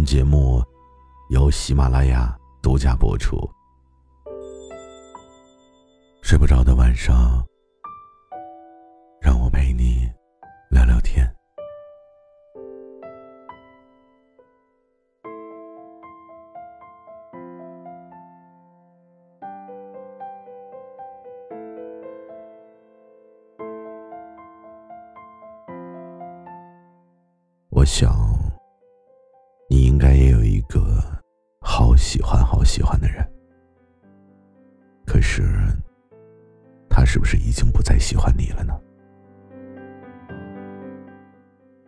本节目由喜马拉雅独家播出。睡不着的晚上，让我陪你聊聊天。我想。是不是已经不再喜欢你了呢？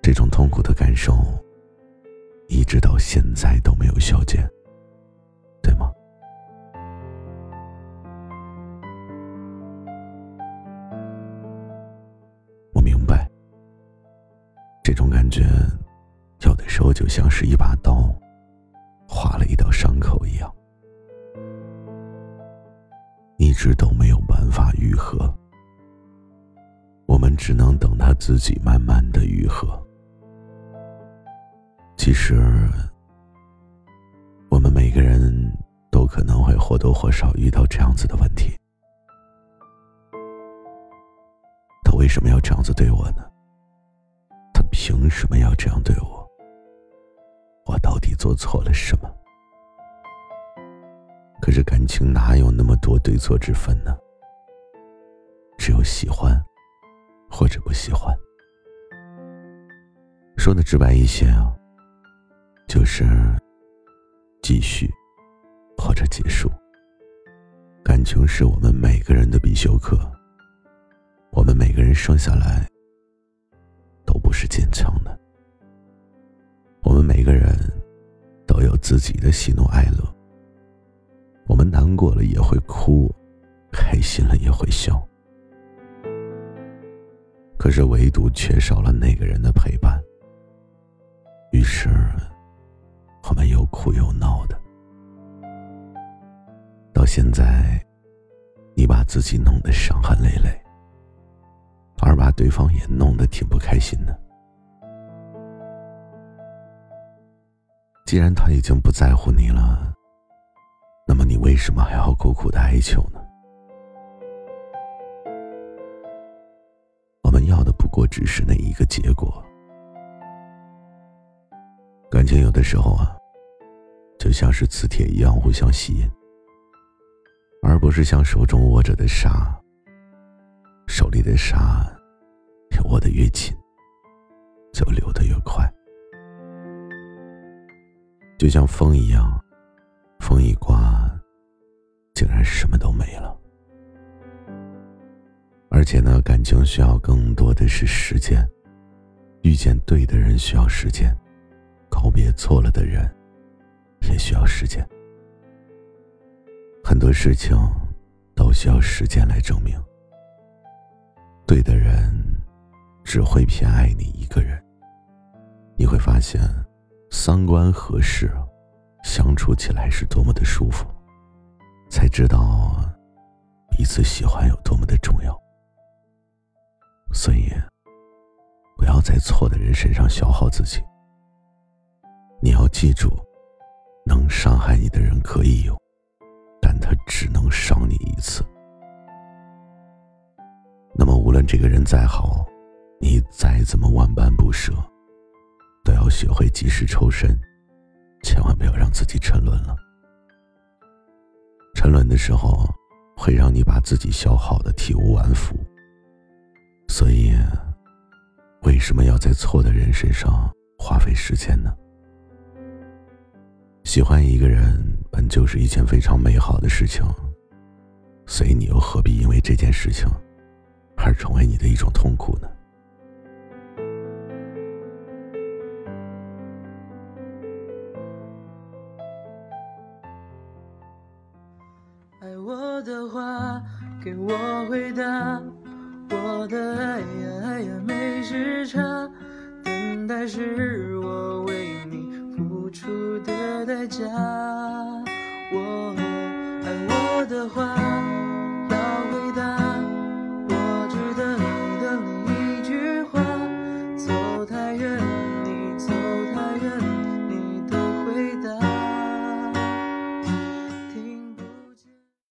这种痛苦的感受，一直到现在都没有消减，对吗？我明白这种感觉。有的时候就像是一把刀，划了一道伤口一样，一直都没有办法愈合。我们只能等他自己慢慢的愈合。其实，我们每个人都可能会或多或少遇到这样子的问题。他为什么要这样子对我呢？他凭什么要这样对我？我到底做错了什么？可是感情哪有那么多对错之分呢？只有喜欢，或者不喜欢。说的直白一些啊，就是继续，或者结束。感情是我们每个人的必修课。我们每个人生下来都不是坚强的。我们每个人都有自己的喜怒哀乐，难过了也会哭，开心了也会笑。可是唯独缺少了那个人的陪伴，于是我们又哭又闹的。到现在，你把自己弄得伤痕累累，而把对方也弄得挺不开心的。既然他已经不在乎你了，为什么还要苦苦的哀求呢？我们要的不过只是那一个结果。感情有的时候啊，就像是磁铁一样互相吸引，而不是像手中握着的沙，手里的沙握得越紧，就流得越快。就像风一样，而且呢，感情需要更多的是时间，遇见对的人需要时间，告别错了的人也需要时间。很多事情都需要时间来证明。对的人只会偏爱你一个人，你会发现。三观合适，相处起来是多么的舒服，才知道彼此喜欢有多么的重要。所以，不要在错的人身上消耗自己。你要记住，能伤害你的人可以有，但他只能伤你一次。那么，无论这个人再好，你再怎么万般不舍。都要学会及时抽身，千万不要让自己沉沦了。沉沦的时候，会让你把自己消耗的体无完肤。所以为什么要在错的人身上花费时间呢？喜欢一个人本就是一件非常美好的事情所以你又何必因为这件事情而成为你的一种痛苦呢？爱我的话给我回答。我的爱呀没时差，等待是我为你付出的代价。我爱。